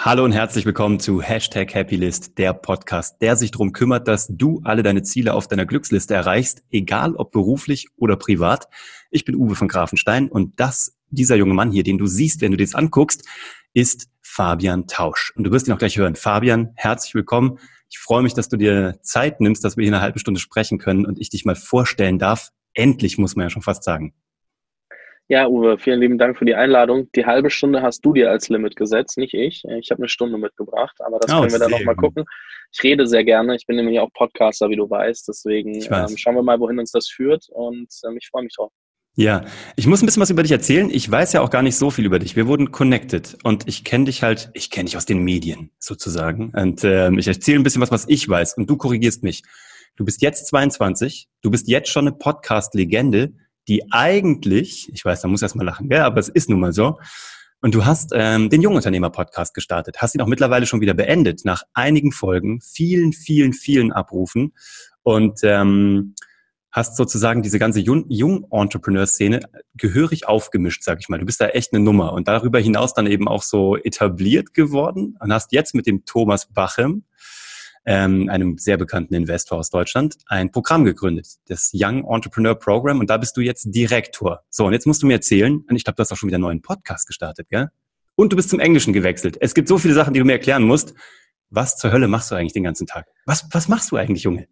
Hallo und herzlich willkommen zu Hashtag Happylist, der Podcast, der sich darum kümmert, dass du alle deine Ziele auf deiner Glücksliste erreichst, egal ob beruflich oder privat. Ich bin Uwe von Grafenstein und das, dieser junge Mann hier, den du siehst, wenn du dir das anguckst, ist Fabian Tausch. Und du wirst ihn auch gleich hören. Fabian, herzlich willkommen. Ich freue mich, dass du dir Zeit nimmst, dass wir hier eine halbe Stunde sprechen können und ich dich mal vorstellen darf. Endlich, muss man ja schon fast sagen. Ja, Uwe, vielen lieben Dank für die Einladung. Die halbe Stunde hast du dir als Limit gesetzt, nicht ich. Ich habe eine Stunde mitgebracht, aber das oh, können wir dann nochmal gucken. Ich rede sehr gerne. Ich bin nämlich auch Podcaster, wie du weißt. Deswegen ähm, schauen wir mal, wohin uns das führt und ähm, ich freue mich drauf. Ja, ich muss ein bisschen was über dich erzählen. Ich weiß ja auch gar nicht so viel über dich. Wir wurden connected und ich kenne dich halt, ich kenne dich aus den Medien sozusagen. Und ähm, ich erzähle ein bisschen was, was ich weiß und du korrigierst mich. Du bist jetzt 22, du bist jetzt schon eine Podcast-Legende die eigentlich, ich weiß, da muss erst mal lachen, ja, aber es ist nun mal so. Und du hast ähm, den Jungunternehmer-Podcast gestartet, hast ihn auch mittlerweile schon wieder beendet, nach einigen Folgen, vielen, vielen, vielen Abrufen und ähm, hast sozusagen diese ganze Jung-Entrepreneur-Szene gehörig aufgemischt, sag ich mal. Du bist da echt eine Nummer und darüber hinaus dann eben auch so etabliert geworden und hast jetzt mit dem Thomas Bachem, ähm, einem sehr bekannten Investor aus Deutschland, ein Programm gegründet, das Young Entrepreneur Program. Und da bist du jetzt Direktor. So, und jetzt musst du mir erzählen, und ich glaube, du hast auch schon wieder einen neuen Podcast gestartet, gell? Und du bist zum Englischen gewechselt. Es gibt so viele Sachen, die du mir erklären musst. Was zur Hölle machst du eigentlich den ganzen Tag? Was, was machst du eigentlich, Junge?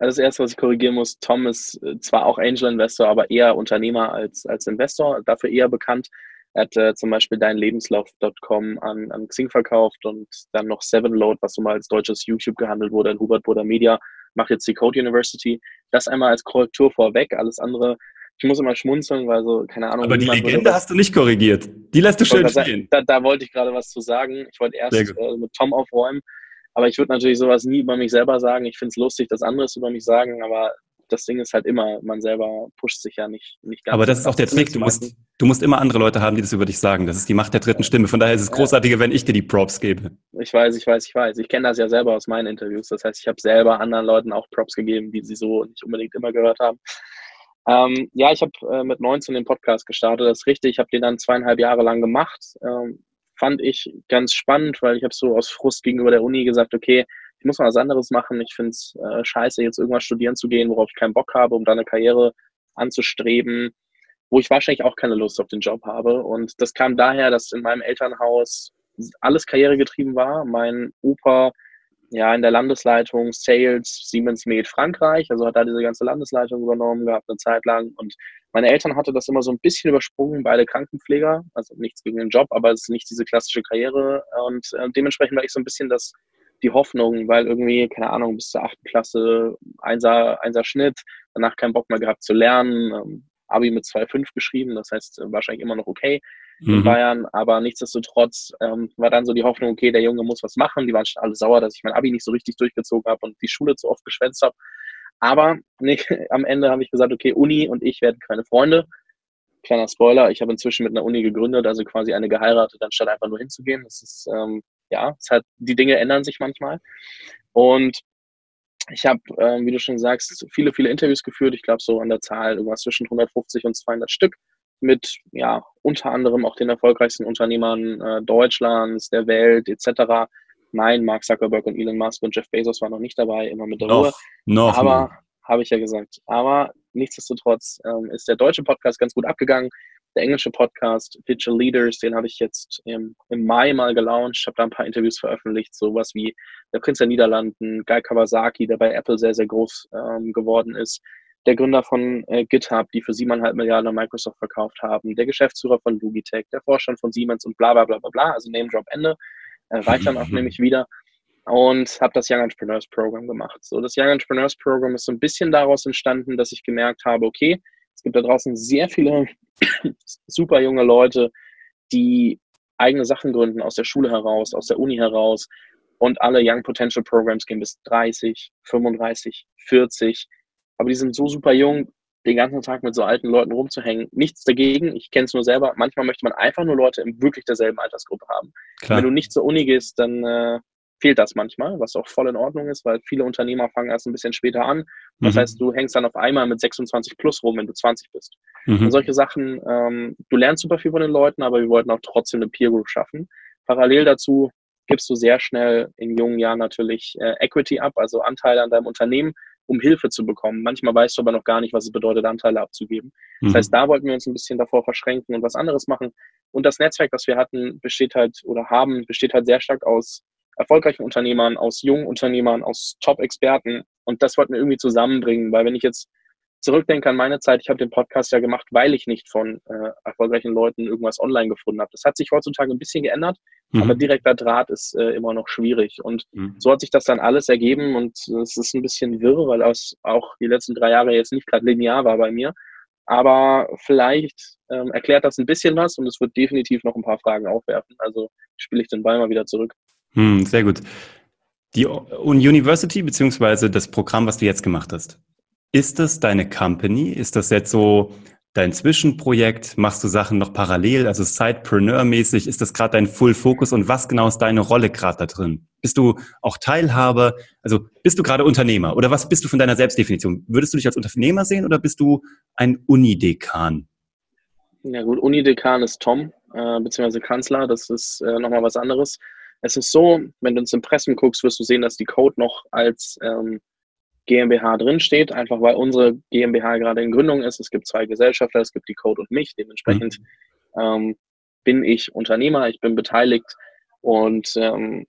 Also das Erste, was ich korrigieren muss, Tom ist äh, zwar auch Angel Investor, aber eher Unternehmer als, als Investor, dafür eher bekannt. Er hat äh, zum Beispiel deinlebenslauf.com an, an Xing verkauft und dann noch Sevenload, was so mal als deutsches YouTube gehandelt wurde, in Hubert Bruder Media, macht jetzt die Code University. Das einmal als Korrektur vorweg, alles andere. Ich muss immer schmunzeln, weil so, keine Ahnung. Aber die Legende hast du nicht korrigiert. Die lässt du schön stehen. Da, da, wollte ich gerade was zu sagen. Ich wollte erst äh, mit Tom aufräumen. Aber ich würde natürlich sowas nie über mich selber sagen. Ich finde es lustig, dass andere es über mich sagen, aber das Ding ist halt immer, man selber pusht sich ja nicht, nicht ganz. Aber das ist auch der Trick. Du musst, du musst immer andere Leute haben, die das über dich sagen. Das ist die Macht der dritten Stimme. Von daher ist es großartiger, wenn ich dir die Props gebe. Ich weiß, ich weiß, ich weiß. Ich kenne das ja selber aus meinen Interviews. Das heißt, ich habe selber anderen Leuten auch Props gegeben, die sie so nicht unbedingt immer gehört haben. Ähm, ja, ich habe äh, mit 19 den Podcast gestartet. Das ist richtig. Ich habe den dann zweieinhalb Jahre lang gemacht. Ähm, fand ich ganz spannend, weil ich habe so aus Frust gegenüber der Uni gesagt, okay, ich muss mal was anderes machen. Ich finde es äh, scheiße, jetzt irgendwas studieren zu gehen, worauf ich keinen Bock habe, um da eine Karriere anzustreben, wo ich wahrscheinlich auch keine Lust auf den Job habe. Und das kam daher, dass in meinem Elternhaus alles karrieregetrieben war. Mein Opa ja in der Landesleitung Sales Siemens Med Frankreich, also hat da diese ganze Landesleitung übernommen gehabt eine Zeit lang und meine Eltern hatte das immer so ein bisschen übersprungen, beide Krankenpfleger, also nichts gegen den Job, aber es ist nicht diese klassische Karriere und äh, dementsprechend war ich so ein bisschen das die Hoffnung, weil irgendwie, keine Ahnung, bis zur achten Klasse, einser, einser Schnitt, danach keinen Bock mehr gehabt zu lernen, ähm, Abi mit 2,5 geschrieben, das heißt äh, wahrscheinlich immer noch okay in mhm. Bayern, aber nichtsdestotrotz ähm, war dann so die Hoffnung, okay, der Junge muss was machen. Die waren schon alle sauer, dass ich mein Abi nicht so richtig durchgezogen habe und die Schule zu oft geschwänzt habe. Aber nicht, am Ende habe ich gesagt, okay, Uni und ich werden keine Freunde. Kleiner Spoiler, ich habe inzwischen mit einer Uni gegründet, also quasi eine geheiratet, anstatt einfach nur hinzugehen. Das ist ähm, ja, es hat, die Dinge ändern sich manchmal. Und ich habe, äh, wie du schon sagst, viele, viele Interviews geführt. Ich glaube, so an der Zahl irgendwas zwischen 150 und 200 Stück mit, ja, unter anderem auch den erfolgreichsten Unternehmern äh, Deutschlands, der Welt etc. Nein, Mark Zuckerberg und Elon Musk und Jeff Bezos waren noch nicht dabei, immer mit der noch, Ruhe. Noch Aber, habe ich ja gesagt. Aber nichtsdestotrotz ähm, ist der deutsche Podcast ganz gut abgegangen der englische Podcast Digital Leaders, den habe ich jetzt im, im Mai mal gelauncht, habe da ein paar Interviews veröffentlicht, sowas wie der Prinz der Niederlanden, Guy Kawasaki, der bei Apple sehr, sehr groß ähm, geworden ist, der Gründer von äh, GitHub, die für siebeneinhalb Milliarden an Microsoft verkauft haben, der Geschäftsführer von Logitech, der Vorstand von Siemens und bla bla bla bla bla, also Name Drop Ende, äh, reicht dann auch nämlich wieder. Und habe das Young Entrepreneurs Program gemacht. So, das Young Entrepreneurs Program ist so ein bisschen daraus entstanden, dass ich gemerkt habe, okay, es gibt da draußen sehr viele super junge Leute, die eigene Sachen gründen aus der Schule heraus, aus der Uni heraus. Und alle Young Potential Programs gehen bis 30, 35, 40. Aber die sind so super jung, den ganzen Tag mit so alten Leuten rumzuhängen. Nichts dagegen, ich kenne es nur selber. Manchmal möchte man einfach nur Leute in wirklich derselben Altersgruppe haben. Klar. Wenn du nicht zur Uni gehst, dann äh, fehlt das manchmal, was auch voll in Ordnung ist, weil viele Unternehmer fangen erst ein bisschen später an. Das mhm. heißt, du hängst dann auf einmal mit 26 plus rum, wenn du 20 bist. Mhm. Und solche Sachen, ähm, du lernst super viel von den Leuten, aber wir wollten auch trotzdem eine Peer Group schaffen. Parallel dazu gibst du sehr schnell in jungen Jahren natürlich äh, Equity ab, also Anteile an deinem Unternehmen, um Hilfe zu bekommen. Manchmal weißt du aber noch gar nicht, was es bedeutet, Anteile abzugeben. Mhm. Das heißt, da wollten wir uns ein bisschen davor verschränken und was anderes machen. Und das Netzwerk, das wir hatten, besteht halt oder haben, besteht halt sehr stark aus erfolgreichen Unternehmern, aus jungen Unternehmern, aus Top-Experten. Und das wollten wir irgendwie zusammenbringen, weil wenn ich jetzt zurückdenke an meine Zeit, ich habe den Podcast ja gemacht, weil ich nicht von äh, erfolgreichen Leuten irgendwas online gefunden habe. Das hat sich heutzutage ein bisschen geändert, mhm. aber direkter Draht ist äh, immer noch schwierig. Und mhm. so hat sich das dann alles ergeben und es ist ein bisschen wirr, weil das auch die letzten drei Jahre jetzt nicht gerade linear war bei mir. Aber vielleicht ähm, erklärt das ein bisschen was und es wird definitiv noch ein paar Fragen aufwerfen. Also spiele ich den Ball mal wieder zurück. Hm, sehr gut. Die University beziehungsweise das Programm, was du jetzt gemacht hast, ist das deine Company? Ist das jetzt so dein Zwischenprojekt? Machst du Sachen noch parallel, also Sidepreneur-mäßig? Ist das gerade dein Full Focus und was genau ist deine Rolle gerade da drin? Bist du auch Teilhaber? Also bist du gerade Unternehmer oder was bist du von deiner Selbstdefinition? Würdest du dich als Unternehmer sehen oder bist du ein Unidekan? Ja gut, Unidekan ist Tom, äh, beziehungsweise Kanzler, das ist äh, nochmal was anderes. Es ist so, wenn du ins Impressum guckst, wirst du sehen, dass die Code noch als ähm, GmbH drinsteht, einfach weil unsere GmbH gerade in Gründung ist. Es gibt zwei Gesellschafter, es gibt die Code und mich. Dementsprechend mhm. ähm, bin ich Unternehmer, ich bin beteiligt und ähm,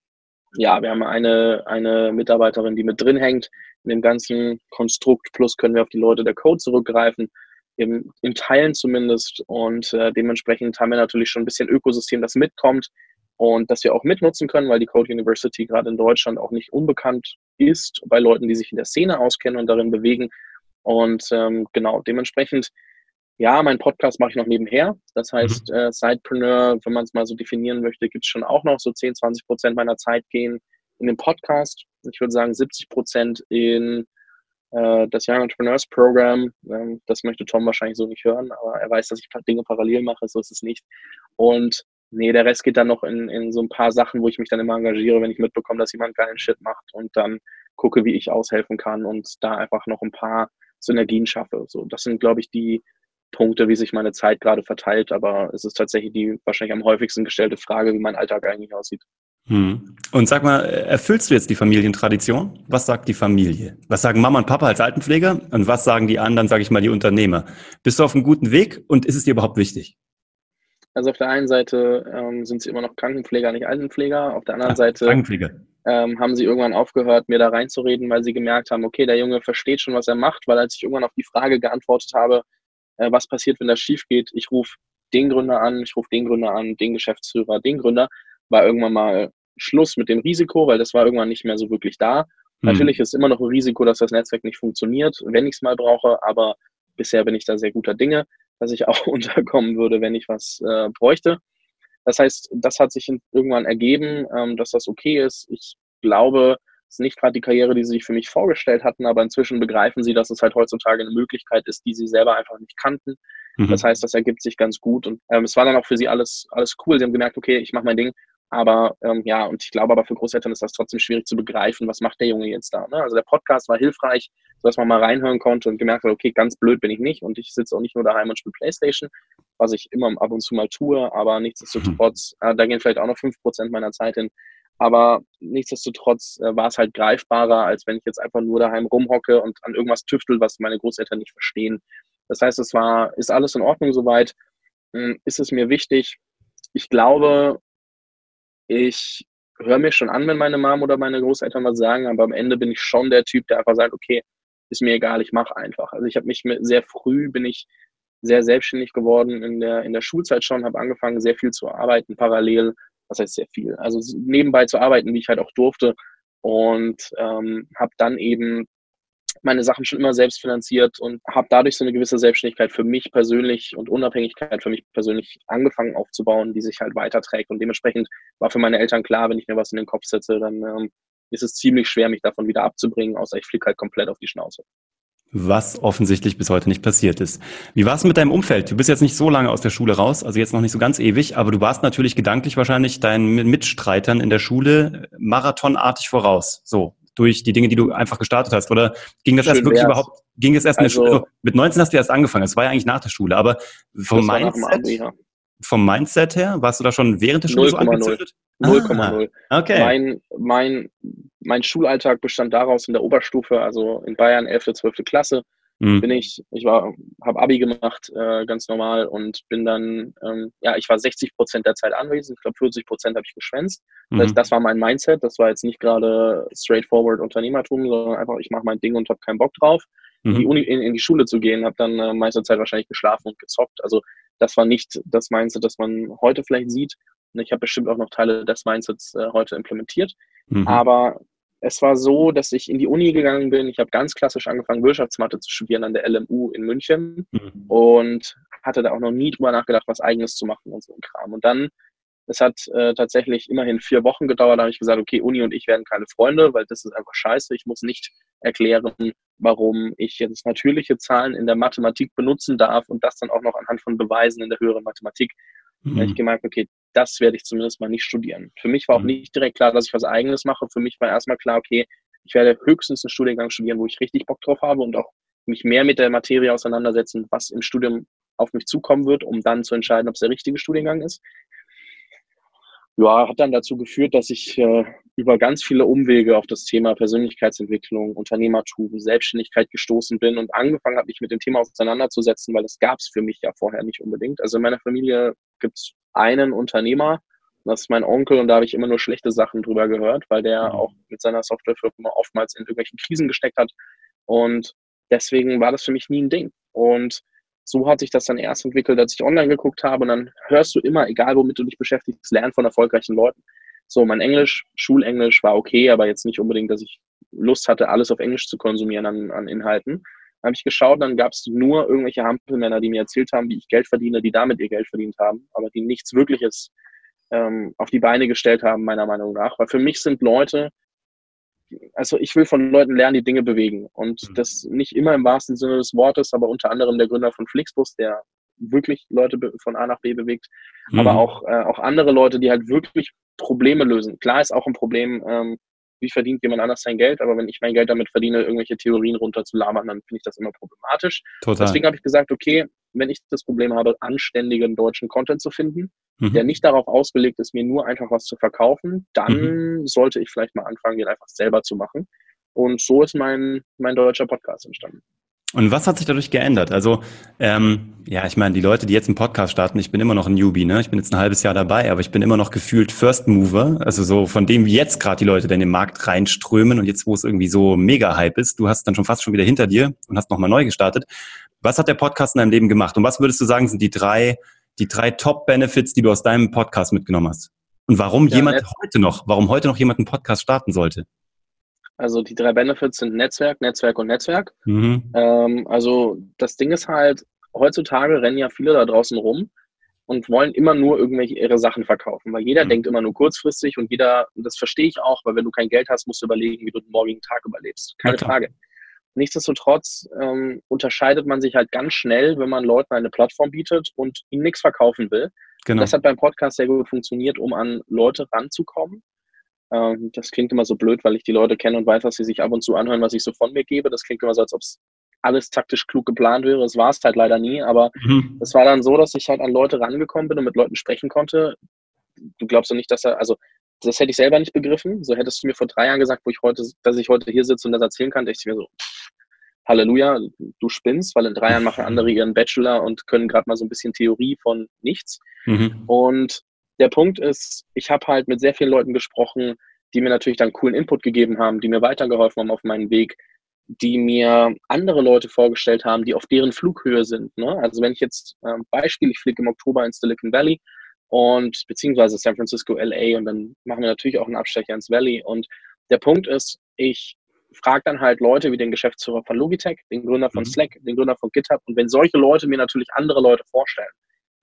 ja, wir haben eine, eine Mitarbeiterin, die mit drin hängt in dem ganzen Konstrukt. Plus können wir auf die Leute der Code zurückgreifen, im, in Teilen zumindest. Und äh, dementsprechend haben wir natürlich schon ein bisschen Ökosystem, das mitkommt und das wir auch mitnutzen können, weil die Code University gerade in Deutschland auch nicht unbekannt ist bei Leuten, die sich in der Szene auskennen und darin bewegen. Und ähm, genau, dementsprechend, ja, mein Podcast mache ich noch nebenher. Das heißt, mhm. äh, Sidepreneur, wenn man es mal so definieren möchte, gibt es schon auch noch so 10, 20 Prozent meiner Zeit gehen in den Podcast. Ich würde sagen 70 Prozent in äh, das Young Entrepreneurs Program. Ähm, das möchte Tom wahrscheinlich so nicht hören, aber er weiß, dass ich Dinge parallel mache, so ist es nicht. Und nee, der Rest geht dann noch in, in so ein paar Sachen, wo ich mich dann immer engagiere, wenn ich mitbekomme, dass jemand geilen Shit macht und dann gucke, wie ich aushelfen kann und da einfach noch ein paar Synergien schaffe. So, das sind, glaube ich, die Punkte, wie sich meine Zeit gerade verteilt, aber es ist tatsächlich die wahrscheinlich am häufigsten gestellte Frage, wie mein Alltag eigentlich aussieht. Hm. Und sag mal, erfüllst du jetzt die Familientradition? Was sagt die Familie? Was sagen Mama und Papa als Altenpfleger? Und was sagen die anderen, sage ich mal, die Unternehmer? Bist du auf einem guten Weg und ist es dir überhaupt wichtig? Also auf der einen Seite ähm, sind sie immer noch Krankenpfleger, nicht Altenpfleger. Auf der anderen Ach, Seite ähm, haben sie irgendwann aufgehört, mir da reinzureden, weil sie gemerkt haben, okay, der Junge versteht schon, was er macht, weil als ich irgendwann auf die Frage geantwortet habe, äh, was passiert, wenn das schief geht, ich rufe den Gründer an, ich rufe den Gründer an, den Geschäftsführer, den Gründer, war irgendwann mal Schluss mit dem Risiko, weil das war irgendwann nicht mehr so wirklich da. Mhm. Natürlich ist immer noch ein Risiko, dass das Netzwerk nicht funktioniert, wenn ich es mal brauche, aber bisher bin ich da sehr guter Dinge dass ich auch unterkommen würde, wenn ich was äh, bräuchte. Das heißt, das hat sich irgendwann ergeben, ähm, dass das okay ist. Ich glaube, es ist nicht gerade die Karriere, die sie sich für mich vorgestellt hatten, aber inzwischen begreifen sie, dass es halt heutzutage eine Möglichkeit ist, die sie selber einfach nicht kannten. Mhm. Das heißt, das ergibt sich ganz gut und ähm, es war dann auch für sie alles, alles cool. Sie haben gemerkt, okay, ich mache mein Ding. Aber ähm, ja, und ich glaube aber für Großeltern ist das trotzdem schwierig zu begreifen, was macht der Junge jetzt da. Ne? Also der Podcast war hilfreich, sodass man mal reinhören konnte und gemerkt hat, okay, ganz blöd bin ich nicht und ich sitze auch nicht nur daheim und spiele Playstation, was ich immer ab und zu mal tue, aber nichtsdestotrotz, äh, da gehen vielleicht auch noch fünf Prozent meiner Zeit hin. Aber nichtsdestotrotz äh, war es halt greifbarer, als wenn ich jetzt einfach nur daheim rumhocke und an irgendwas tüftel, was meine Großeltern nicht verstehen. Das heißt, es war, ist alles in Ordnung soweit. Hm, ist es mir wichtig? Ich glaube, ich höre mir schon an, wenn meine Mom oder meine Großeltern was sagen, aber am Ende bin ich schon der Typ, der einfach sagt, okay, ist mir egal, ich mache einfach. Also ich habe mich sehr früh bin ich sehr selbstständig geworden in der in der Schulzeit schon, habe angefangen sehr viel zu arbeiten parallel, was heißt sehr viel, also nebenbei zu arbeiten, wie ich halt auch durfte und ähm, habe dann eben meine Sachen schon immer selbst finanziert und habe dadurch so eine gewisse Selbstständigkeit für mich persönlich und Unabhängigkeit für mich persönlich angefangen aufzubauen, die sich halt weiterträgt. Und dementsprechend war für meine Eltern klar, wenn ich mir was in den Kopf setze, dann ähm, ist es ziemlich schwer, mich davon wieder abzubringen, außer ich fliege halt komplett auf die Schnauze. Was offensichtlich bis heute nicht passiert ist. Wie war es mit deinem Umfeld? Du bist jetzt nicht so lange aus der Schule raus, also jetzt noch nicht so ganz ewig, aber du warst natürlich gedanklich wahrscheinlich deinen Mitstreitern in der Schule marathonartig voraus. So, durch die Dinge, die du einfach gestartet hast? Oder ging das Schön erst wirklich wär's. überhaupt, ging es erst also, in der Schule? Also mit 19 hast du erst angefangen, es war ja eigentlich nach der Schule, aber vom Mindset, vom Mindset her? Warst du da schon während der Schule 0, so angezündet? 0,0. Ah, okay. Mein, mein, mein Schulalltag bestand daraus in der Oberstufe, also in Bayern 11., 12. Klasse, mhm. bin ich, ich war, habe Abi gemacht, äh, ganz normal und bin dann, ähm, ja, ich war 60 Prozent der Zeit anwesend, ich glaube 40 Prozent habe ich geschwänzt. Das, heißt, mhm. das war mein Mindset, das war jetzt nicht gerade straightforward Unternehmertum, sondern einfach, ich mache mein Ding und habe keinen Bock drauf. Mhm. In, die Uni, in, in, die Schule zu gehen, habe dann äh, meiste Zeit wahrscheinlich geschlafen und gezockt. Also das war nicht das Mindset, das man heute vielleicht sieht. Und ich habe bestimmt auch noch Teile des Mindsets äh, heute implementiert. Mhm. Aber es war so, dass ich in die Uni gegangen bin. Ich habe ganz klassisch angefangen, Wirtschaftsmathe zu studieren an der LMU in München mhm. und hatte da auch noch nie drüber nachgedacht, was eigenes zu machen und so ein Kram. Und dann, es hat äh, tatsächlich immerhin vier Wochen gedauert, da habe ich gesagt, okay, Uni und ich werden keine Freunde, weil das ist einfach scheiße. Ich muss nicht erklären, warum ich jetzt natürliche Zahlen in der Mathematik benutzen darf und das dann auch noch anhand von Beweisen in der höheren Mathematik. Mhm. Da habe ich gemerkt, okay, das werde ich zumindest mal nicht studieren. Für mich war auch mhm. nicht direkt klar, dass ich was Eigenes mache. Für mich war erstmal klar, okay, ich werde höchstens einen Studiengang studieren, wo ich richtig Bock drauf habe und auch mich mehr mit der Materie auseinandersetzen, was im Studium auf mich zukommen wird, um dann zu entscheiden, ob es der richtige Studiengang ist. Ja, hat dann dazu geführt, dass ich äh, über ganz viele Umwege auf das Thema Persönlichkeitsentwicklung, Unternehmertum, Selbstständigkeit gestoßen bin und angefangen habe, mich mit dem Thema auseinanderzusetzen, weil das gab es für mich ja vorher nicht unbedingt. Also in meiner Familie gibt es einen Unternehmer, das ist mein Onkel und da habe ich immer nur schlechte Sachen drüber gehört, weil der mhm. auch mit seiner Softwarefirma oftmals in irgendwelchen Krisen gesteckt hat. Und deswegen war das für mich nie ein Ding. Und so hat sich das dann erst entwickelt, als ich online geguckt habe. Und dann hörst du immer, egal womit du dich beschäftigst, lernen von erfolgreichen Leuten. So, mein Englisch, Schulenglisch war okay, aber jetzt nicht unbedingt, dass ich Lust hatte, alles auf Englisch zu konsumieren an, an Inhalten habe ich geschaut, dann gab es nur irgendwelche Hampelmänner, die mir erzählt haben, wie ich Geld verdiene, die damit ihr Geld verdient haben, aber die nichts Wirkliches ähm, auf die Beine gestellt haben, meiner Meinung nach. Weil für mich sind Leute, also ich will von Leuten lernen, die Dinge bewegen. Und mhm. das nicht immer im wahrsten Sinne des Wortes, aber unter anderem der Gründer von Flixbus, der wirklich Leute von A nach B bewegt, mhm. aber auch, äh, auch andere Leute, die halt wirklich Probleme lösen. Klar ist auch ein Problem, ähm, wie verdient jemand anders sein Geld, aber wenn ich mein Geld damit verdiene, irgendwelche Theorien runterzulabern, dann finde ich das immer problematisch. Total. Deswegen habe ich gesagt, okay, wenn ich das Problem habe, anständigen deutschen Content zu finden, mhm. der nicht darauf ausgelegt ist, mir nur einfach was zu verkaufen, dann mhm. sollte ich vielleicht mal anfangen, den einfach selber zu machen. Und so ist mein, mein deutscher Podcast entstanden. Und was hat sich dadurch geändert? Also, ähm, ja, ich meine, die Leute, die jetzt einen Podcast starten, ich bin immer noch ein Newbie, ne? Ich bin jetzt ein halbes Jahr dabei, aber ich bin immer noch gefühlt First Mover. Also so von dem, wie jetzt gerade die Leute in den Markt reinströmen und jetzt, wo es irgendwie so mega Hype ist, du hast dann schon fast schon wieder hinter dir und hast nochmal neu gestartet. Was hat der Podcast in deinem Leben gemacht? Und was würdest du sagen, sind die drei, die drei Top-Benefits, die du aus deinem Podcast mitgenommen hast? Und warum ja, jemand heute noch, warum heute noch jemand einen Podcast starten sollte? Also die drei Benefits sind Netzwerk, Netzwerk und Netzwerk. Mhm. Ähm, also das Ding ist halt, heutzutage rennen ja viele da draußen rum und wollen immer nur irgendwelche ihre Sachen verkaufen, weil jeder mhm. denkt immer nur kurzfristig und jeder, und das verstehe ich auch, weil wenn du kein Geld hast, musst du überlegen, wie du den morgigen Tag überlebst. Keine okay. Frage. Nichtsdestotrotz ähm, unterscheidet man sich halt ganz schnell, wenn man Leuten eine Plattform bietet und ihnen nichts verkaufen will. Genau. Das hat beim Podcast sehr gut funktioniert, um an Leute ranzukommen, ähm, das klingt immer so blöd, weil ich die Leute kenne und weiß, dass sie sich ab und zu anhören, was ich so von mir gebe. Das klingt immer so, als ob es alles taktisch klug geplant wäre. Das war es halt leider nie, aber mhm. es war dann so, dass ich halt an Leute rangekommen bin und mit Leuten sprechen konnte. Du glaubst doch nicht, dass er, also das hätte ich selber nicht begriffen. So hättest du mir vor drei Jahren gesagt, wo ich heute, dass ich heute hier sitze und das erzählen kann, dachte ich mir so, Halleluja, du spinnst, weil in drei Jahren machen andere ihren Bachelor und können gerade mal so ein bisschen Theorie von nichts. Mhm. Und der Punkt ist, ich habe halt mit sehr vielen Leuten gesprochen, die mir natürlich dann coolen Input gegeben haben, die mir weitergeholfen haben auf meinem Weg, die mir andere Leute vorgestellt haben, die auf deren Flughöhe sind. Ne? Also wenn ich jetzt äh, Beispiel, ich fliege im Oktober ins Silicon Valley und beziehungsweise San Francisco, LA und dann machen wir natürlich auch einen Abstecher ins Valley. Und der Punkt ist, ich frage dann halt Leute wie den Geschäftsführer von Logitech, den Gründer von mhm. Slack, den Gründer von GitHub. Und wenn solche Leute mir natürlich andere Leute vorstellen,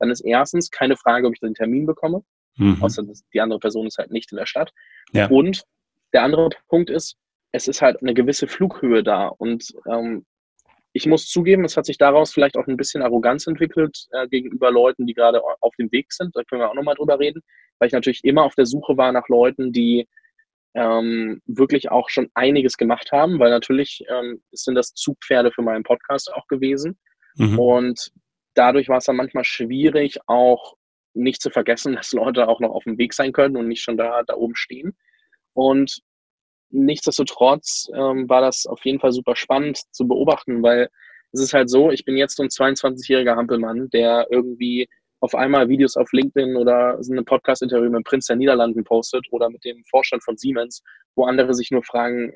dann ist erstens keine Frage, ob ich den Termin bekomme, mhm. außer die andere Person ist halt nicht in der Stadt. Ja. Und der andere Punkt ist, es ist halt eine gewisse Flughöhe da. Und ähm, ich muss zugeben, es hat sich daraus vielleicht auch ein bisschen Arroganz entwickelt äh, gegenüber Leuten, die gerade auf dem Weg sind. Da können wir auch nochmal drüber reden, weil ich natürlich immer auf der Suche war nach Leuten, die ähm, wirklich auch schon einiges gemacht haben, weil natürlich ähm, sind das Zugpferde für meinen Podcast auch gewesen. Mhm. Und dadurch war es dann manchmal schwierig, auch nicht zu vergessen, dass Leute auch noch auf dem Weg sein können und nicht schon da, da oben stehen. Und nichtsdestotrotz ähm, war das auf jeden Fall super spannend zu beobachten, weil es ist halt so, ich bin jetzt so ein 22-jähriger Hampelmann, der irgendwie auf einmal Videos auf LinkedIn oder ein Podcast-Interview mit dem Prinz der Niederlanden postet oder mit dem Vorstand von Siemens, wo andere sich nur fragen,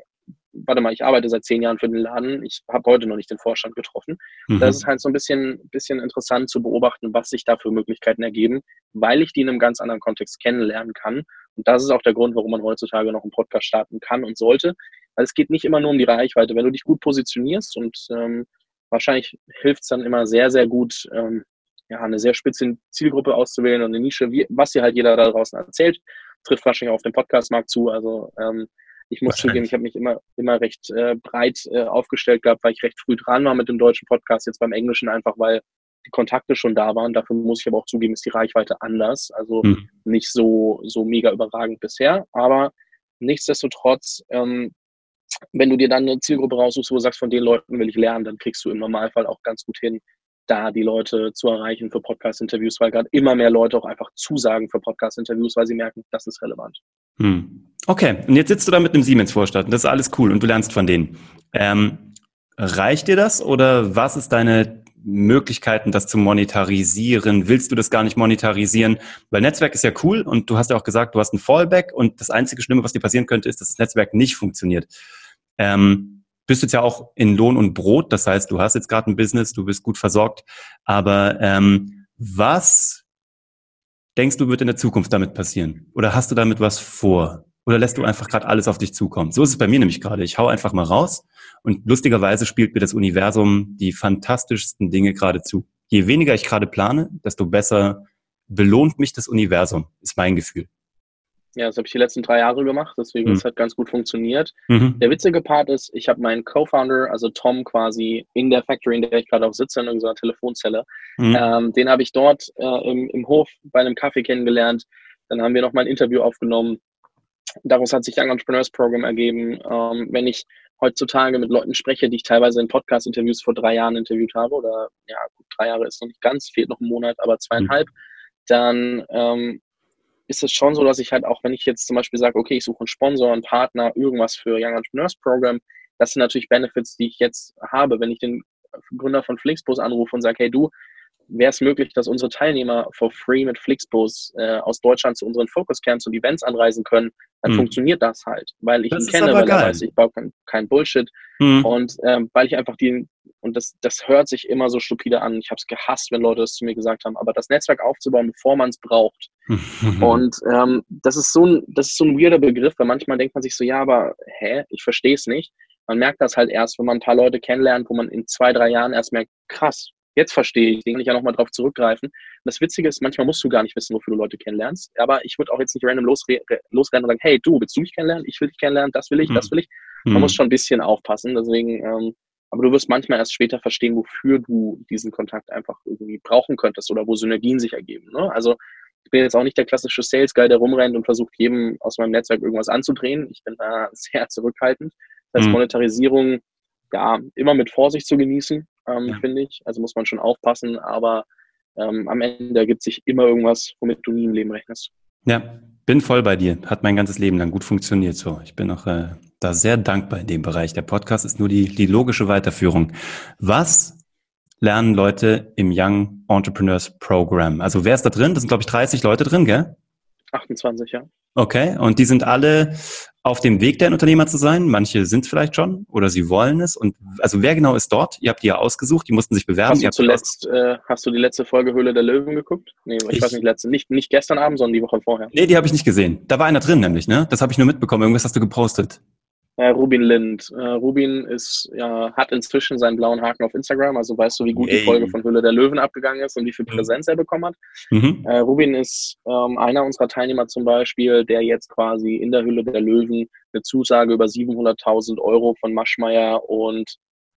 warte mal, ich arbeite seit zehn Jahren für den Laden, ich habe heute noch nicht den Vorstand getroffen. Mhm. Das ist halt so ein bisschen, bisschen interessant zu beobachten, was sich da für Möglichkeiten ergeben, weil ich die in einem ganz anderen Kontext kennenlernen kann. Und das ist auch der Grund, warum man heutzutage noch einen Podcast starten kann und sollte. Weil es geht nicht immer nur um die Reichweite. Wenn du dich gut positionierst und ähm, wahrscheinlich hilft es dann immer sehr, sehr gut, ähm, ja, eine sehr spitze Zielgruppe auszuwählen und eine Nische, wie, was dir halt jeder da draußen erzählt, trifft wahrscheinlich auf den Podcastmarkt zu. Also ähm, ich muss zugeben, ich habe mich immer, immer recht äh, breit äh, aufgestellt gehabt, weil ich recht früh dran war mit dem deutschen Podcast, jetzt beim Englischen einfach, weil die Kontakte schon da waren. Dafür muss ich aber auch zugeben, ist die Reichweite anders. Also hm. nicht so, so mega überragend bisher. Aber nichtsdestotrotz, ähm, wenn du dir dann eine Zielgruppe raussuchst, wo du sagst, von den Leuten will ich lernen, dann kriegst du im Normalfall auch ganz gut hin, da die Leute zu erreichen für Podcast-Interviews, weil gerade immer mehr Leute auch einfach zusagen für Podcast-Interviews, weil sie merken, das ist relevant. Hm. Okay, und jetzt sitzt du da mit einem Siemens-Vorstand das ist alles cool und du lernst von denen. Ähm, reicht dir das oder was ist deine Möglichkeiten, das zu monetarisieren? Willst du das gar nicht monetarisieren? Weil Netzwerk ist ja cool und du hast ja auch gesagt, du hast ein Fallback und das einzige Schlimme, was dir passieren könnte, ist, dass das Netzwerk nicht funktioniert. Ähm, bist jetzt ja auch in Lohn und Brot, das heißt, du hast jetzt gerade ein Business, du bist gut versorgt, aber ähm, was denkst du, wird in der Zukunft damit passieren? Oder hast du damit was vor? Oder lässt du einfach gerade alles auf dich zukommen? So ist es bei mir nämlich gerade. Ich hau einfach mal raus und lustigerweise spielt mir das Universum die fantastischsten Dinge gerade zu. Je weniger ich gerade plane, desto besser belohnt mich das Universum, ist mein Gefühl. Ja, das habe ich die letzten drei Jahre gemacht, deswegen mhm. es hat ganz gut funktioniert. Mhm. Der witzige Part ist, ich habe meinen Co-Founder, also Tom quasi in der Factory, in der ich gerade auch sitze, in unserer Telefonzelle, mhm. ähm, den habe ich dort äh, im, im Hof bei einem Kaffee kennengelernt. Dann haben wir noch mal ein Interview aufgenommen. Daraus hat sich Young Entrepreneurs Program ergeben. Ähm, wenn ich heutzutage mit Leuten spreche, die ich teilweise in Podcast-Interviews vor drei Jahren interviewt habe, oder ja, gut, drei Jahre ist noch nicht ganz, fehlt noch ein Monat, aber zweieinhalb, mhm. dann ähm, ist es schon so, dass ich halt auch, wenn ich jetzt zum Beispiel sage, okay, ich suche einen Sponsor, einen Partner, irgendwas für Young Entrepreneurs Program, das sind natürlich Benefits, die ich jetzt habe. Wenn ich den Gründer von Flixbus anrufe und sage, hey du, wäre es möglich, dass unsere Teilnehmer for free mit Flixbus äh, aus Deutschland zu unseren Focus Camps und Events anreisen können, dann hm. funktioniert das halt, weil ich das ihn kenne, weil er weiß, ich baue kein, kein Bullshit hm. und ähm, weil ich einfach die und das, das hört sich immer so stupide an. Ich habe es gehasst, wenn Leute das zu mir gesagt haben, aber das Netzwerk aufzubauen, bevor man es braucht. und ähm, das ist so ein, das ist so ein weirder Begriff, weil manchmal denkt man sich so, ja, aber hä, ich verstehe es nicht. Man merkt das halt erst, wenn man ein paar Leute kennenlernt, wo man in zwei, drei Jahren erst merkt, krass, Jetzt verstehe ich, den kann ich ja nochmal drauf zurückgreifen. Und das Witzige ist, manchmal musst du gar nicht wissen, wofür du Leute kennenlernst. Aber ich würde auch jetzt nicht random losre losrennen und sagen, hey, du, willst du mich kennenlernen? Ich will dich kennenlernen, das will ich, das hm. will ich. Man mhm. muss schon ein bisschen aufpassen. Deswegen, ähm, aber du wirst manchmal erst später verstehen, wofür du diesen Kontakt einfach irgendwie brauchen könntest oder wo Synergien sich ergeben. Ne? Also ich bin jetzt auch nicht der klassische Sales Guy, der rumrennt und versucht, jedem aus meinem Netzwerk irgendwas anzudrehen. Ich bin da sehr zurückhaltend. Das heißt, mhm. Monetarisierung, ja, immer mit Vorsicht zu genießen ähm, ja. finde ich. Also muss man schon aufpassen, aber ähm, am Ende ergibt sich immer irgendwas, womit du nie im Leben rechnest. Ja, bin voll bei dir. Hat mein ganzes Leben lang gut funktioniert so. Ich bin auch äh, da sehr dankbar in dem Bereich. Der Podcast ist nur die, die logische Weiterführung. Was lernen Leute im Young Entrepreneurs Program? Also wer ist da drin? Das sind, glaube ich, 30 Leute drin, gell? 28, ja. Okay, und die sind alle auf dem Weg, der ein Unternehmer zu sein. Manche sind vielleicht schon oder sie wollen es. Und also wer genau ist dort? Ihr habt die ja ausgesucht, die mussten sich bewerben. Hast du zuletzt, äh, hast du die letzte Folge Höhle der Löwen geguckt? Nee, ich, ich weiß nicht, letzte, nicht, nicht gestern Abend, sondern die Woche vorher. Nee, die habe ich nicht gesehen. Da war einer drin nämlich, ne? Das habe ich nur mitbekommen. Irgendwas hast du gepostet. Äh, Rubin Lind. Äh, Rubin ist, ja, hat inzwischen seinen blauen Haken auf Instagram, also weißt du, wie gut Ey. die Folge von Hülle der Löwen abgegangen ist und wie viel mhm. Präsenz er bekommen hat. Mhm. Äh, Rubin ist ähm, einer unserer Teilnehmer zum Beispiel, der jetzt quasi in der Hülle der Löwen eine Zusage über 700.000 Euro von Maschmeyer und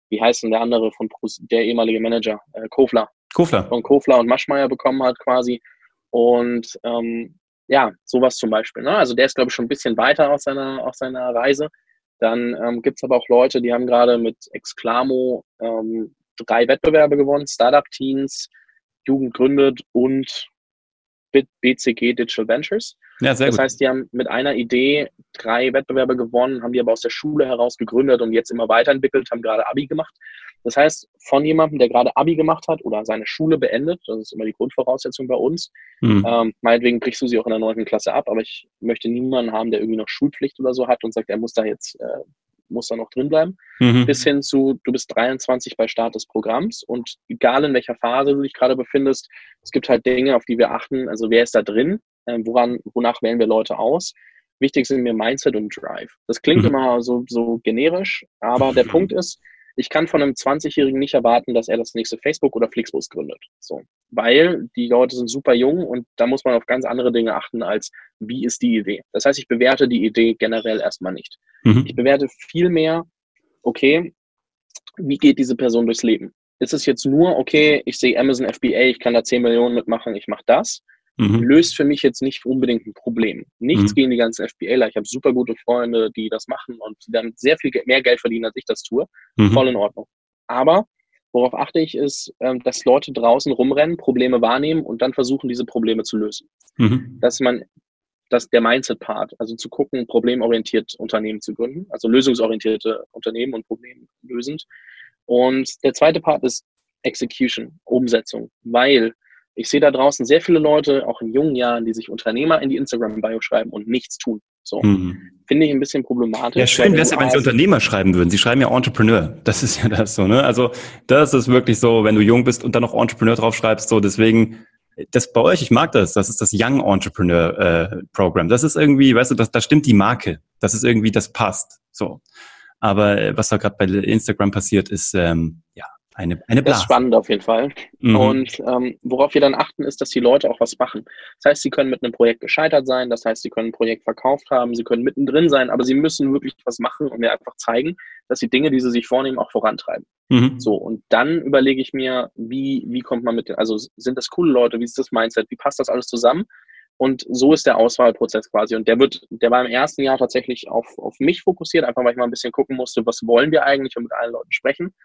wie heißt denn der andere von der ehemalige Manager? Äh, Kofler. Kofler. Von Kofler und Maschmeyer bekommen hat quasi. Und ähm, ja, sowas zum Beispiel. Ne? Also der ist, glaube ich, schon ein bisschen weiter aus seiner, aus seiner Reise. Dann ähm, gibt es aber auch Leute, die haben gerade mit Exclamo ähm, drei Wettbewerbe gewonnen, Startup Teens, Jugend gründet und BCG Digital Ventures. Ja, sehr das gut. heißt, die haben mit einer Idee drei Wettbewerbe gewonnen, haben die aber aus der Schule heraus gegründet und jetzt immer weiterentwickelt, haben gerade Abi gemacht. Das heißt, von jemandem, der gerade Abi gemacht hat oder seine Schule beendet, das ist immer die Grundvoraussetzung bei uns, mhm. ähm, meinetwegen brichst du sie auch in der neunten Klasse ab, aber ich möchte niemanden haben, der irgendwie noch Schulpflicht oder so hat und sagt, er muss da jetzt äh, muss da noch drin bleiben, mhm. bis hin zu, du bist 23 bei Start des Programms und egal in welcher Phase du dich gerade befindest, es gibt halt Dinge, auf die wir achten, also wer ist da drin, äh, woran, wonach wählen wir Leute aus. Wichtig sind mir Mindset und Drive. Das klingt mhm. immer so, so generisch, aber der Punkt ist, ich kann von einem 20-Jährigen nicht erwarten, dass er das nächste Facebook oder Flixbus gründet. So. Weil die Leute sind super jung und da muss man auf ganz andere Dinge achten als, wie ist die Idee. Das heißt, ich bewerte die Idee generell erstmal nicht. Mhm. Ich bewerte viel mehr, okay, wie geht diese Person durchs Leben? Ist es jetzt nur, okay, ich sehe Amazon FBA, ich kann da 10 Millionen mitmachen, ich mache das? Mhm. löst für mich jetzt nicht unbedingt ein Problem. Nichts mhm. gegen die ganzen FBAler. Ich habe super gute Freunde, die das machen und die dann sehr viel mehr Geld verdienen, als ich das tue. Mhm. Voll in Ordnung. Aber worauf achte ich, ist, ähm, dass Leute draußen rumrennen, Probleme wahrnehmen und dann versuchen, diese Probleme zu lösen. Mhm. Dass man dass der Mindset-Part, also zu gucken, problemorientiert Unternehmen zu gründen, also lösungsorientierte Unternehmen und problemlösend. Und der zweite Part ist Execution, Umsetzung, weil ich sehe da draußen sehr viele Leute, auch in jungen Jahren, die sich Unternehmer in die Instagram-Bio schreiben und nichts tun. So. Mhm. Finde ich ein bisschen problematisch. Ja, schön wäre es ja, wenn Sie Unternehmer schreiben würden. Sie schreiben ja Entrepreneur. Das ist ja das so, ne? Also, das ist wirklich so, wenn du jung bist und dann noch Entrepreneur draufschreibst, so, deswegen, das bei euch, ich mag das. Das ist das Young Entrepreneur äh, Program. Das ist irgendwie, weißt du, das, da stimmt die Marke. Das ist irgendwie, das passt. So. Aber äh, was da gerade bei Instagram passiert, ist, ähm, ja, eine, eine Blase. Das ist spannend auf jeden Fall. Mhm. Und ähm, worauf wir dann achten, ist, dass die Leute auch was machen. Das heißt, sie können mit einem Projekt gescheitert sein, das heißt, sie können ein Projekt verkauft haben, sie können mittendrin sein, aber sie müssen wirklich was machen und mir einfach zeigen, dass die Dinge, die sie sich vornehmen, auch vorantreiben. Mhm. So, und dann überlege ich mir, wie, wie kommt man mit, also sind das coole Leute, wie ist das Mindset, wie passt das alles zusammen? Und so ist der Auswahlprozess quasi. Und der wird, der war im ersten Jahr tatsächlich auf, auf mich fokussiert, einfach weil ich mal ein bisschen gucken musste, was wollen wir eigentlich und mit allen Leuten sprechen.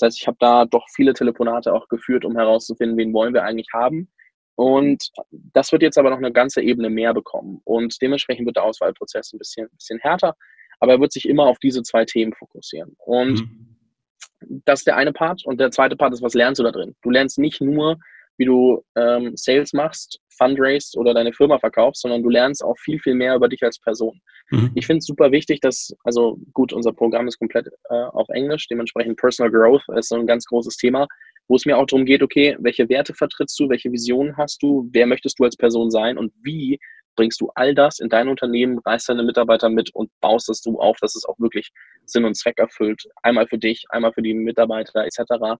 Das heißt, ich habe da doch viele Telefonate auch geführt, um herauszufinden, wen wollen wir eigentlich haben. Und das wird jetzt aber noch eine ganze Ebene mehr bekommen. Und dementsprechend wird der Auswahlprozess ein bisschen, ein bisschen härter, aber er wird sich immer auf diese zwei Themen fokussieren. Und mhm. das ist der eine Part. Und der zweite Part ist, was lernst du da drin? Du lernst nicht nur, wie du ähm, Sales machst, fundraised oder deine Firma verkaufst, sondern du lernst auch viel, viel mehr über dich als Person. Mhm. Ich finde es super wichtig, dass, also gut, unser Programm ist komplett äh, auf Englisch, dementsprechend Personal Growth ist so ein ganz großes Thema, wo es mir auch darum geht, okay, welche Werte vertrittst du, welche Visionen hast du, wer möchtest du als Person sein und wie bringst du all das in dein Unternehmen, reißt deine Mitarbeiter mit und baust es du auf, dass es auch wirklich Sinn und Zweck erfüllt. Einmal für dich, einmal für die Mitarbeiter etc.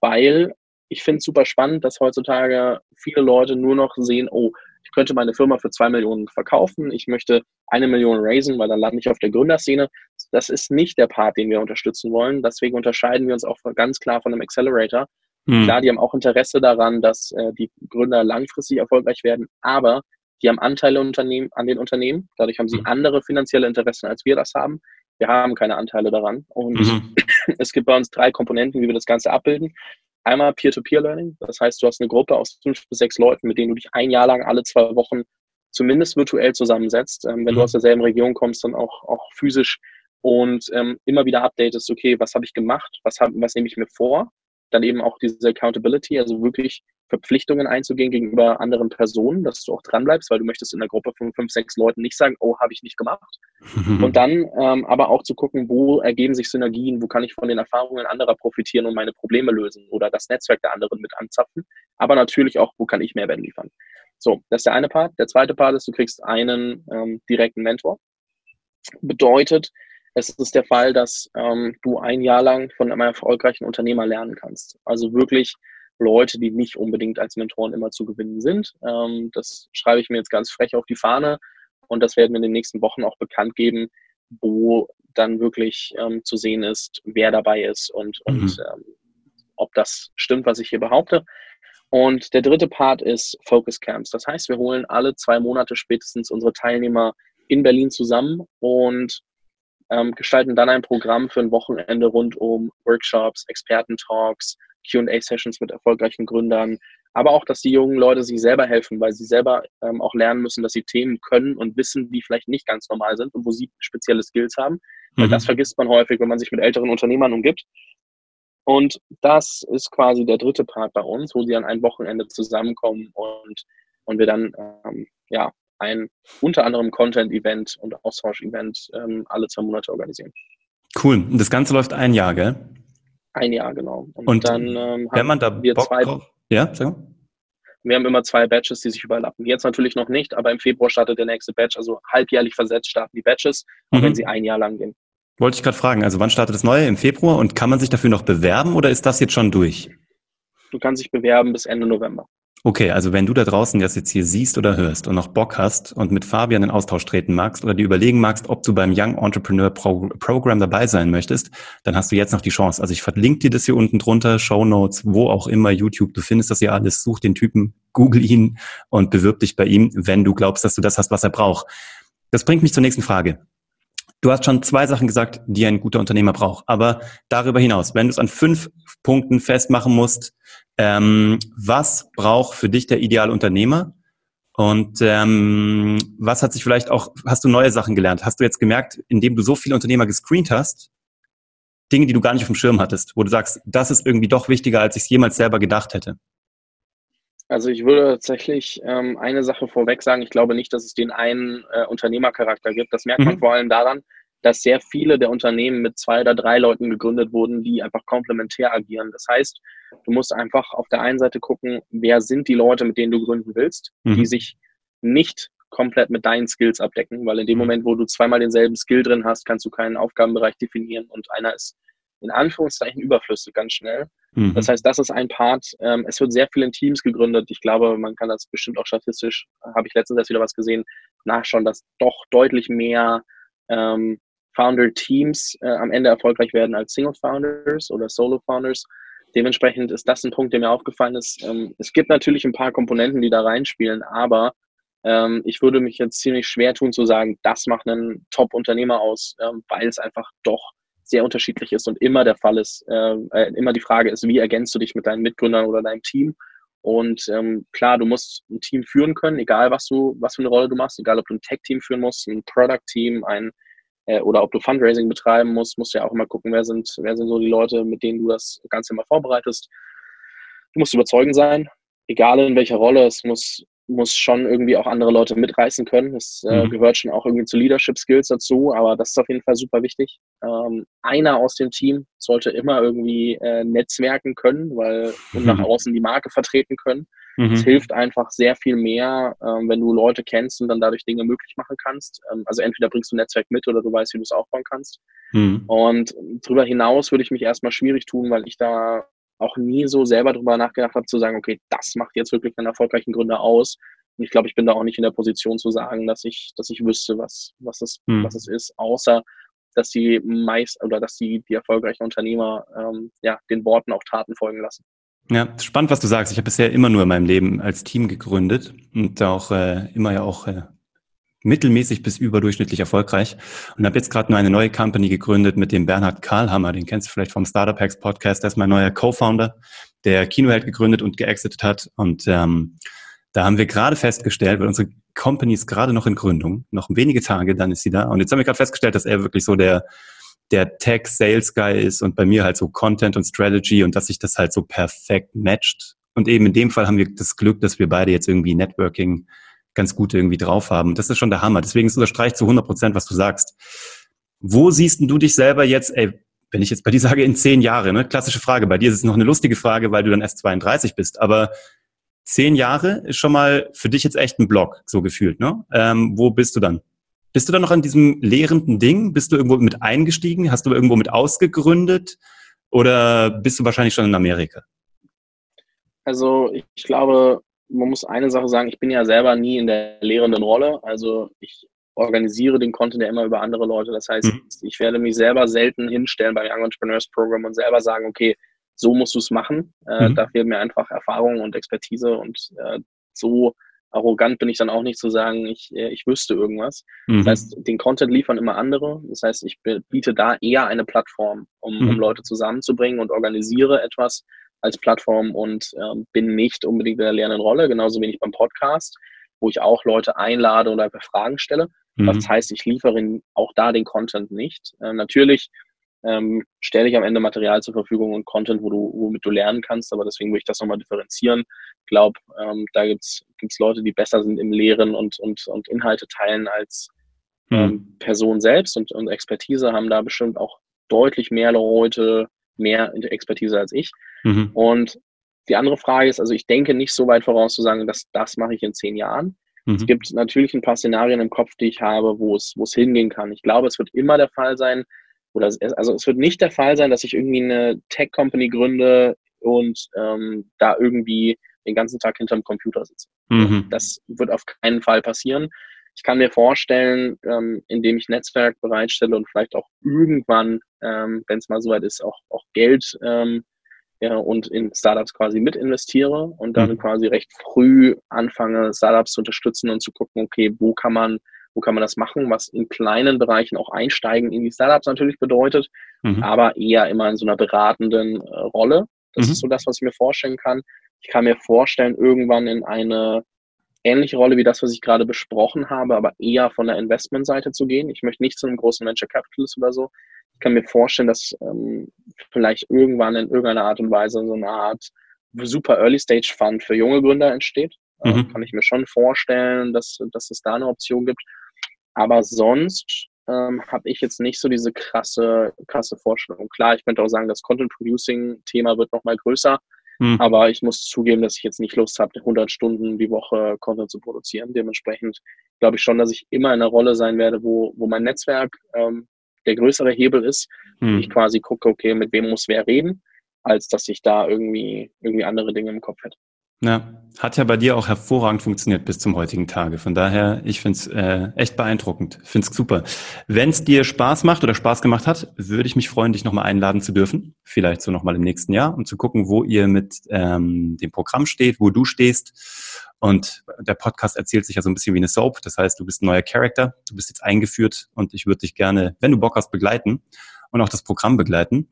Weil ich finde es super spannend, dass heutzutage viele Leute nur noch sehen, oh, ich könnte meine Firma für zwei Millionen verkaufen, ich möchte eine Million raisen, weil dann lande ich auf der Gründerszene. Das ist nicht der Part, den wir unterstützen wollen. Deswegen unterscheiden wir uns auch ganz klar von einem Accelerator. Mhm. Klar, die haben auch Interesse daran, dass äh, die Gründer langfristig erfolgreich werden, aber die haben Anteile Unternehmen, an den Unternehmen. Dadurch haben sie mhm. andere finanzielle Interessen, als wir das haben. Wir haben keine Anteile daran. Und mhm. es gibt bei uns drei Komponenten, wie wir das Ganze abbilden. Einmal Peer-to-Peer-Learning. Das heißt, du hast eine Gruppe aus fünf bis sechs Leuten, mit denen du dich ein Jahr lang alle zwei Wochen zumindest virtuell zusammensetzt. Ähm, wenn mhm. du aus derselben Region kommst, dann auch, auch physisch und ähm, immer wieder updatest, okay, was habe ich gemacht, was, hab, was nehme ich mir vor dann eben auch diese Accountability, also wirklich Verpflichtungen einzugehen gegenüber anderen Personen, dass du auch dranbleibst, weil du möchtest in der Gruppe von fünf, sechs Leuten nicht sagen, oh, habe ich nicht gemacht. Und dann ähm, aber auch zu gucken, wo ergeben sich Synergien, wo kann ich von den Erfahrungen anderer profitieren und meine Probleme lösen oder das Netzwerk der anderen mit anzapfen. Aber natürlich auch, wo kann ich Mehrwert liefern. So, das ist der eine Part. Der zweite Part ist, du kriegst einen ähm, direkten Mentor. Bedeutet, es ist der Fall, dass ähm, du ein Jahr lang von einem erfolgreichen Unternehmer lernen kannst. Also wirklich Leute, die nicht unbedingt als Mentoren immer zu gewinnen sind. Ähm, das schreibe ich mir jetzt ganz frech auf die Fahne und das werden wir in den nächsten Wochen auch bekannt geben, wo dann wirklich ähm, zu sehen ist, wer dabei ist und, mhm. und ähm, ob das stimmt, was ich hier behaupte. Und der dritte Part ist Focus Camps. Das heißt, wir holen alle zwei Monate spätestens unsere Teilnehmer in Berlin zusammen und ähm, gestalten dann ein Programm für ein Wochenende rund um Workshops, Experten-Talks, QA-Sessions mit erfolgreichen Gründern, aber auch, dass die jungen Leute sich selber helfen, weil sie selber ähm, auch lernen müssen, dass sie Themen können und wissen, die vielleicht nicht ganz normal sind und wo sie spezielle Skills haben. Weil mhm. das vergisst man häufig, wenn man sich mit älteren Unternehmern umgibt. Und das ist quasi der dritte Part bei uns, wo sie an einem Wochenende zusammenkommen und, und wir dann ähm, ja, ein unter anderem Content-Event und Austausch-Event ähm, alle zwei Monate organisieren. Cool. Und das Ganze läuft ein Jahr, gell? Ein Jahr, genau. Und, und dann ähm, wenn man da wir Bock zwei, drauf, ja, sag mal. Wir haben immer zwei Batches, die sich überlappen. Jetzt natürlich noch nicht, aber im Februar startet der nächste Batch. Also halbjährlich versetzt starten die Batches, mhm. wenn sie ein Jahr lang gehen. Wollte ich gerade fragen, also wann startet das neue? Im Februar? Und kann man sich dafür noch bewerben oder ist das jetzt schon durch? Du kannst dich bewerben bis Ende November. Okay, also wenn du da draußen das jetzt hier siehst oder hörst und noch Bock hast und mit Fabian in Austausch treten magst oder dir überlegen magst, ob du beim Young Entrepreneur Pro Program dabei sein möchtest, dann hast du jetzt noch die Chance. Also ich verlinke dir das hier unten drunter, Show Notes, wo auch immer, YouTube, du findest das hier alles, such den Typen, google ihn und bewirb dich bei ihm, wenn du glaubst, dass du das hast, was er braucht. Das bringt mich zur nächsten Frage. Du hast schon zwei Sachen gesagt, die ein guter Unternehmer braucht. Aber darüber hinaus, wenn du es an fünf Punkten festmachen musst, ähm, was braucht für dich der ideale Unternehmer? Und ähm, was hat sich vielleicht auch, hast du neue Sachen gelernt? Hast du jetzt gemerkt, indem du so viele Unternehmer gescreent hast, Dinge, die du gar nicht auf dem Schirm hattest, wo du sagst, das ist irgendwie doch wichtiger, als ich es jemals selber gedacht hätte? Also ich würde tatsächlich ähm, eine Sache vorweg sagen. Ich glaube nicht, dass es den einen äh, Unternehmercharakter gibt. Das merkt man mhm. vor allem daran, dass sehr viele der Unternehmen mit zwei oder drei Leuten gegründet wurden, die einfach komplementär agieren. Das heißt, du musst einfach auf der einen Seite gucken, wer sind die Leute, mit denen du gründen willst, mhm. die sich nicht komplett mit deinen Skills abdecken, weil in dem mhm. Moment, wo du zweimal denselben Skill drin hast, kannst du keinen Aufgabenbereich definieren und einer ist in Anführungszeichen überflüssig ganz schnell. Mhm. Das heißt, das ist ein Part. Ähm, es wird sehr viel in Teams gegründet. Ich glaube, man kann das bestimmt auch statistisch, habe ich letztens erst wieder was gesehen, nachschauen, dass doch deutlich mehr ähm, Founder-Teams äh, am Ende erfolgreich werden als Single-Founders oder Solo-Founders. Dementsprechend ist das ein Punkt, der mir aufgefallen ist. Ähm, es gibt natürlich ein paar Komponenten, die da reinspielen, aber ähm, ich würde mich jetzt ziemlich schwer tun zu sagen, das macht einen Top-Unternehmer aus, ähm, weil es einfach doch sehr unterschiedlich ist und immer der Fall ist, äh, äh, immer die Frage ist, wie ergänzt du dich mit deinen Mitgründern oder deinem Team? Und ähm, klar, du musst ein Team führen können, egal was du, was für eine Rolle du machst, egal ob du ein Tech-Team führen musst, ein Product-Team, ein äh, oder ob du Fundraising betreiben musst, musst du ja auch immer gucken, wer sind, wer sind so die Leute, mit denen du das Ganze immer vorbereitest. Du musst überzeugend sein, egal in welcher Rolle. Es muss muss schon irgendwie auch andere Leute mitreißen können. Das äh, mhm. gehört schon auch irgendwie zu Leadership Skills dazu, aber das ist auf jeden Fall super wichtig. Ähm, einer aus dem Team sollte immer irgendwie äh, netzwerken können, weil und nach mhm. außen die Marke vertreten können. Es mhm. hilft einfach sehr viel mehr, ähm, wenn du Leute kennst und dann dadurch Dinge möglich machen kannst. Ähm, also entweder bringst du ein Netzwerk mit oder du weißt, wie du es aufbauen kannst. Mhm. Und darüber hinaus würde ich mich erstmal schwierig tun, weil ich da auch nie so selber drüber nachgedacht habe, zu sagen, okay, das macht jetzt wirklich einen erfolgreichen Gründer aus. Und ich glaube, ich bin da auch nicht in der Position zu sagen, dass ich, dass ich wüsste, was, was, es, hm. was es ist, außer dass die meist oder dass die, die erfolgreichen Unternehmer ähm, ja, den Worten auch Taten folgen lassen. Ja, spannend, was du sagst. Ich habe bisher immer nur in meinem Leben als Team gegründet und auch äh, immer ja auch äh, mittelmäßig bis überdurchschnittlich erfolgreich. Und habe jetzt gerade nur eine neue Company gegründet mit dem Bernhard Karlhammer, den kennst du vielleicht vom Startup Hacks Podcast, der ist mein neuer Co-Founder, der Kinoheld gegründet und geexitet hat. Und ähm, da haben wir gerade festgestellt, weil unsere Company ist gerade noch in Gründung, noch wenige Tage, dann ist sie da. Und jetzt haben wir gerade festgestellt, dass er wirklich so der der Tech Sales Guy ist und bei mir halt so Content und Strategy und dass sich das halt so perfekt matcht. Und eben in dem Fall haben wir das Glück, dass wir beide jetzt irgendwie Networking ganz gut irgendwie drauf haben. Das ist schon der Hammer. Deswegen unterstreicht zu 100 Prozent, was du sagst. Wo siehst du dich selber jetzt, ey, wenn ich jetzt bei dir sage, in zehn Jahre, ne? Klassische Frage. Bei dir ist es noch eine lustige Frage, weil du dann erst 32 bist. Aber zehn Jahre ist schon mal für dich jetzt echt ein Block, so gefühlt, ne? Ähm, wo bist du dann? Bist du dann noch an diesem lehrenden Ding? Bist du irgendwo mit eingestiegen? Hast du irgendwo mit ausgegründet? Oder bist du wahrscheinlich schon in Amerika? Also ich glaube, man muss eine Sache sagen, ich bin ja selber nie in der lehrenden Rolle. Also ich organisiere den Content ja immer über andere Leute. Das heißt, mhm. ich werde mich selber selten hinstellen beim Young Entrepreneurs Program und selber sagen, okay, so musst du es machen. Äh, mhm. Da fehlt mir einfach Erfahrung und Expertise und äh, so arrogant bin ich dann auch nicht zu sagen, ich, äh, ich wüsste irgendwas. Mhm. Das heißt, den Content liefern immer andere. Das heißt, ich biete da eher eine Plattform, um, um mhm. Leute zusammenzubringen und organisiere etwas, als Plattform und ähm, bin nicht unbedingt in der lernenden Rolle, genauso wenig beim Podcast, wo ich auch Leute einlade und einfach Fragen stelle. Mhm. Das heißt, ich liefere auch da den Content nicht. Äh, natürlich ähm, stelle ich am Ende Material zur Verfügung und Content, wo du, womit du lernen kannst, aber deswegen würde ich das nochmal differenzieren. Ich glaube, ähm, da gibt's gibt's Leute, die besser sind im Lehren und, und, und Inhalte teilen als mhm. ähm, Person selbst und, und Expertise haben da bestimmt auch deutlich mehr Leute, mehr Expertise als ich. Mhm. Und die andere Frage ist, also ich denke nicht so weit voraus zu sagen, dass das mache ich in zehn Jahren. Mhm. Es gibt natürlich ein paar Szenarien im Kopf, die ich habe, wo es, wo es hingehen kann. Ich glaube, es wird immer der Fall sein, oder es, also es wird nicht der Fall sein, dass ich irgendwie eine Tech-Company gründe und ähm, da irgendwie den ganzen Tag hinterm Computer sitze. Mhm. Das wird auf keinen Fall passieren. Ich kann mir vorstellen, ähm, indem ich Netzwerk bereitstelle und vielleicht auch irgendwann, ähm, wenn es mal soweit ist, auch, auch Geld ähm, ja, und in Startups quasi mit investiere und dann mhm. quasi recht früh anfange, Startups zu unterstützen und zu gucken, okay, wo kann man, wo kann man das machen, was in kleinen Bereichen auch einsteigen in die Startups natürlich bedeutet, mhm. aber eher immer in so einer beratenden äh, Rolle. Das mhm. ist so das, was ich mir vorstellen kann. Ich kann mir vorstellen, irgendwann in eine ähnliche Rolle wie das, was ich gerade besprochen habe, aber eher von der Investmentseite zu gehen. Ich möchte nicht zu einem großen Venture Capitalist oder so. Ich kann mir vorstellen, dass ähm, vielleicht irgendwann in irgendeiner Art und Weise so eine Art super Early Stage Fund für junge Gründer entsteht. Ähm, mhm. kann ich mir schon vorstellen, dass, dass es da eine Option gibt. Aber sonst ähm, habe ich jetzt nicht so diese krasse, krasse Vorstellung. Klar, ich könnte auch sagen, das Content Producing Thema wird nochmal größer. Hm. Aber ich muss zugeben, dass ich jetzt nicht Lust habe, 100 Stunden die Woche Content zu produzieren. Dementsprechend glaube ich schon, dass ich immer in einer Rolle sein werde, wo, wo mein Netzwerk ähm, der größere Hebel ist. Hm. Ich quasi gucke, okay, mit wem muss wer reden, als dass ich da irgendwie, irgendwie andere Dinge im Kopf hätte. Ja, hat ja bei dir auch hervorragend funktioniert bis zum heutigen Tage. Von daher, ich finde es äh, echt beeindruckend. Finde es super. Wenn es dir Spaß macht oder Spaß gemacht hat, würde ich mich freuen, dich nochmal einladen zu dürfen. Vielleicht so nochmal im nächsten Jahr, um zu gucken, wo ihr mit ähm, dem Programm steht, wo du stehst. Und der Podcast erzählt sich ja so ein bisschen wie eine Soap. Das heißt, du bist ein neuer Charakter, du bist jetzt eingeführt und ich würde dich gerne, wenn du Bock hast, begleiten und auch das Programm begleiten.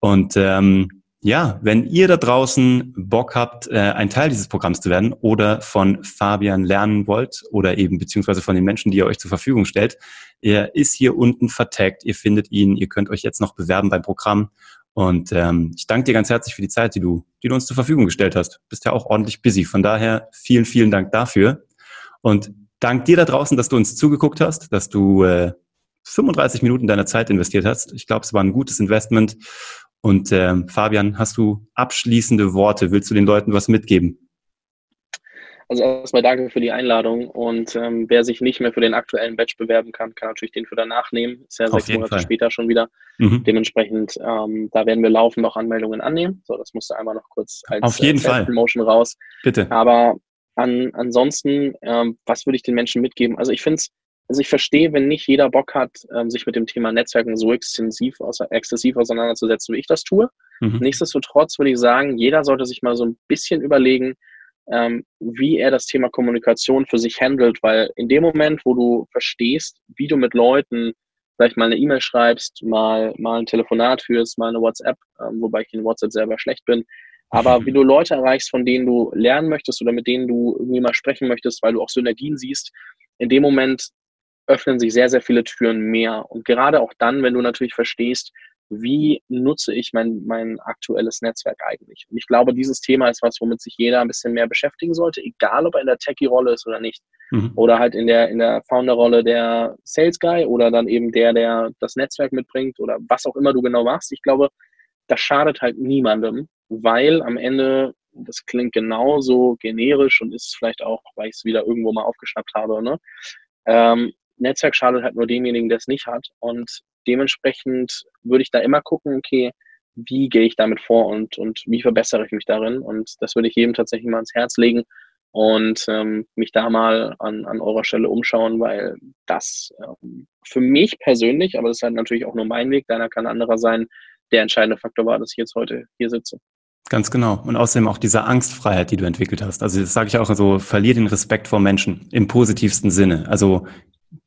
Und ähm, ja, wenn ihr da draußen Bock habt, äh, ein Teil dieses Programms zu werden oder von Fabian lernen wollt oder eben beziehungsweise von den Menschen, die er euch zur Verfügung stellt, er ist hier unten vertagt. Ihr findet ihn. Ihr könnt euch jetzt noch bewerben beim Programm. Und ähm, ich danke dir ganz herzlich für die Zeit, die du, die du uns zur Verfügung gestellt hast. Bist ja auch ordentlich busy. Von daher vielen, vielen Dank dafür. Und dank dir da draußen, dass du uns zugeguckt hast, dass du äh, 35 Minuten deiner Zeit investiert hast. Ich glaube, es war ein gutes Investment. Und äh, Fabian, hast du abschließende Worte? Willst du den Leuten was mitgeben? Also erstmal danke für die Einladung und ähm, wer sich nicht mehr für den aktuellen Batch bewerben kann, kann natürlich den für danach nehmen. Ist ja Auf sechs Monate Fall. später schon wieder. Mhm. Dementsprechend, ähm, da werden wir laufend noch Anmeldungen annehmen. So, das musste einmal noch kurz als Auf jeden äh, Fall. Promotion raus. Bitte. Aber an, ansonsten, ähm, was würde ich den Menschen mitgeben? Also ich finde es also ich verstehe, wenn nicht jeder Bock hat, ähm, sich mit dem Thema Netzwerken so extensiv, exzessiv auseinanderzusetzen, wie ich das tue. Mhm. Nichtsdestotrotz würde ich sagen, jeder sollte sich mal so ein bisschen überlegen, ähm, wie er das Thema Kommunikation für sich handelt, weil in dem Moment, wo du verstehst, wie du mit Leuten vielleicht mal eine E-Mail schreibst, mal, mal ein Telefonat führst, mal eine WhatsApp, ähm, wobei ich in WhatsApp selber schlecht bin, aber mhm. wie du Leute erreichst, von denen du lernen möchtest oder mit denen du irgendwie mal sprechen möchtest, weil du auch Synergien siehst, in dem Moment öffnen sich sehr, sehr viele Türen mehr. Und gerade auch dann, wenn du natürlich verstehst, wie nutze ich mein, mein aktuelles Netzwerk eigentlich? Und ich glaube, dieses Thema ist was, womit sich jeder ein bisschen mehr beschäftigen sollte, egal ob er in der Techie-Rolle ist oder nicht. Mhm. Oder halt in der, in der Founder-Rolle der Sales Guy oder dann eben der, der das Netzwerk mitbringt oder was auch immer du genau machst. Ich glaube, das schadet halt niemandem, weil am Ende, das klingt genauso generisch und ist vielleicht auch, weil ich es wieder irgendwo mal aufgeschnappt habe, ne? Ähm, Netzwerk schadet halt nur demjenigen, der es nicht hat. Und dementsprechend würde ich da immer gucken, okay, wie gehe ich damit vor und, und wie verbessere ich mich darin? Und das würde ich jedem tatsächlich mal ans Herz legen und ähm, mich da mal an, an eurer Stelle umschauen, weil das ähm, für mich persönlich, aber das ist halt natürlich auch nur mein Weg, deiner kann anderer sein, der entscheidende Faktor war, dass ich jetzt heute hier sitze. Ganz genau. Und außerdem auch diese Angstfreiheit, die du entwickelt hast. Also das sage ich auch so, verlier den Respekt vor Menschen im positivsten Sinne. Also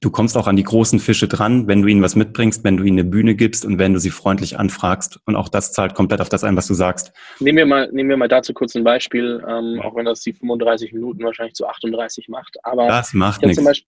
du kommst auch an die großen Fische dran, wenn du ihnen was mitbringst, wenn du ihnen eine Bühne gibst und wenn du sie freundlich anfragst. Und auch das zahlt komplett auf das ein, was du sagst. Nehmen wir mal, nehmen wir mal dazu kurz ein Beispiel, ähm, auch wenn das die 35 Minuten wahrscheinlich zu 38 macht. Aber das macht nichts.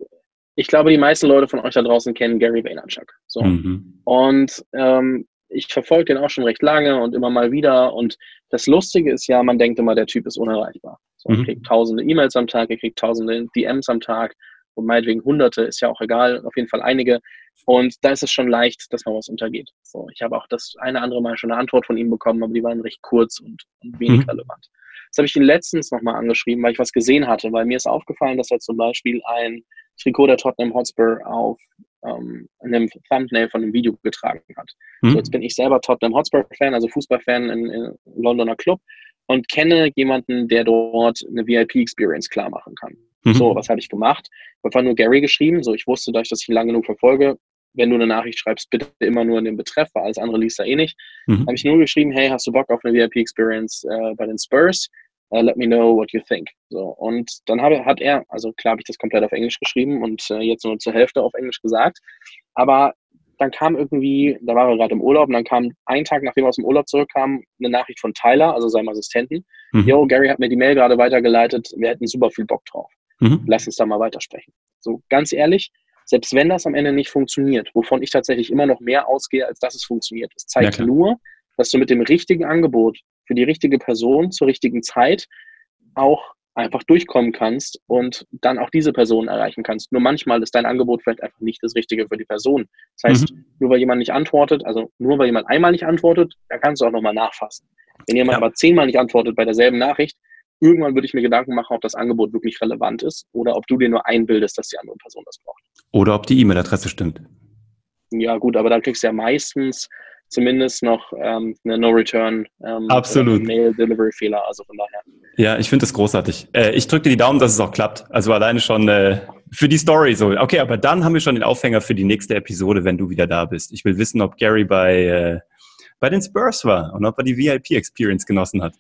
ich glaube, die meisten Leute von euch da draußen kennen Gary Vaynerchuk. So. Mhm. Und ähm, ich verfolge den auch schon recht lange und immer mal wieder. Und das Lustige ist ja, man denkt immer, der Typ ist unerreichbar. So, mhm. Er kriegt tausende E-Mails am Tag, er kriegt tausende DMs am Tag und meinetwegen hunderte, ist ja auch egal, auf jeden Fall einige. Und da ist es schon leicht, dass man was untergeht. So, ich habe auch das eine andere Mal schon eine Antwort von ihm bekommen, aber die waren recht kurz und, und wenig mhm. relevant. Das habe ich ihn letztens nochmal angeschrieben, weil ich was gesehen hatte, weil mir ist aufgefallen, dass er zum Beispiel ein Trikot der Tottenham Hotspur auf ähm, einem Thumbnail von einem Video getragen hat. Mhm. So, jetzt bin ich selber Tottenham Hotspur-Fan, also Fußballfan in, in Londoner Club und kenne jemanden, der dort eine VIP-Experience klar machen kann. Mhm. So, was habe ich gemacht? Ich habe einfach nur Gary geschrieben. So, ich wusste, dass ich das lang genug verfolge. Wenn du eine Nachricht schreibst, bitte immer nur in den Betreff, weil alles andere liest er eh nicht. Mhm. habe ich nur geschrieben, hey, hast du Bock auf eine VIP-Experience äh, bei den Spurs? Uh, let me know what you think. So, und dann habe, hat er, also klar habe ich das komplett auf Englisch geschrieben und äh, jetzt nur zur Hälfte auf Englisch gesagt, aber dann kam irgendwie, da war er gerade im Urlaub und dann kam einen Tag, nachdem er aus dem Urlaub zurückkam, eine Nachricht von Tyler, also seinem Assistenten. Mhm. Yo, Gary hat mir die Mail gerade weitergeleitet, wir hätten super viel Bock drauf. Mhm. Lass uns da mal weitersprechen. So, ganz ehrlich, selbst wenn das am Ende nicht funktioniert, wovon ich tatsächlich immer noch mehr ausgehe, als dass es funktioniert, es zeigt ja, nur, dass du mit dem richtigen Angebot für die richtige Person zur richtigen Zeit auch einfach durchkommen kannst und dann auch diese Person erreichen kannst. Nur manchmal ist dein Angebot vielleicht einfach nicht das Richtige für die Person. Das heißt, mhm. nur weil jemand nicht antwortet, also nur weil jemand einmal nicht antwortet, dann kannst du auch nochmal nachfassen. Wenn jemand ja. aber zehnmal nicht antwortet bei derselben Nachricht, irgendwann würde ich mir Gedanken machen, ob das Angebot wirklich relevant ist oder ob du dir nur einbildest, dass die andere Person das braucht. Oder ob die E-Mail-Adresse stimmt. Ja, gut, aber da kriegst du ja meistens zumindest noch ähm, eine No-Return ähm. Mail-Delivery-Fehler. Also von daher. Ja, ich finde das großartig. Äh, ich drücke dir die Daumen, dass es auch klappt. Also alleine schon äh, für die Story so. Okay, aber dann haben wir schon den Aufhänger für die nächste Episode, wenn du wieder da bist. Ich will wissen, ob Gary bei, äh, bei den Spurs war und ob er die VIP-Experience genossen hat.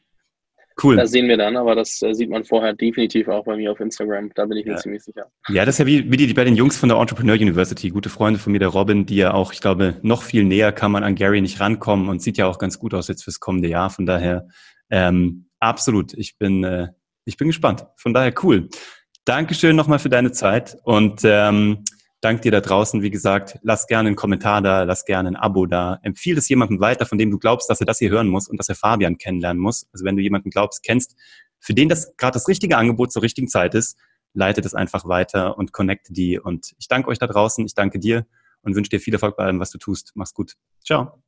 Cool. Das sehen wir dann, aber das äh, sieht man vorher definitiv auch bei mir auf Instagram. Da bin ich mir ja. ziemlich sicher. Ja, das ist ja wie, wie die bei den Jungs von der Entrepreneur University. Gute Freunde von mir, der Robin, die ja auch, ich glaube, noch viel näher kann man an Gary nicht rankommen und sieht ja auch ganz gut aus jetzt fürs kommende Jahr. Von daher, ähm, absolut. Ich bin, äh, ich bin gespannt. Von daher cool. Dankeschön nochmal für deine Zeit und ähm, Dank dir da draußen, wie gesagt, lass gerne einen Kommentar da, lass gerne ein Abo da. Empfiehl es jemandem weiter, von dem du glaubst, dass er das hier hören muss und dass er Fabian kennenlernen muss. Also wenn du jemanden glaubst, kennst, für den das gerade das richtige Angebot zur richtigen Zeit ist, leite das einfach weiter und connecte die. Und ich danke euch da draußen, ich danke dir und wünsche dir viel Erfolg bei allem, was du tust. Mach's gut. Ciao.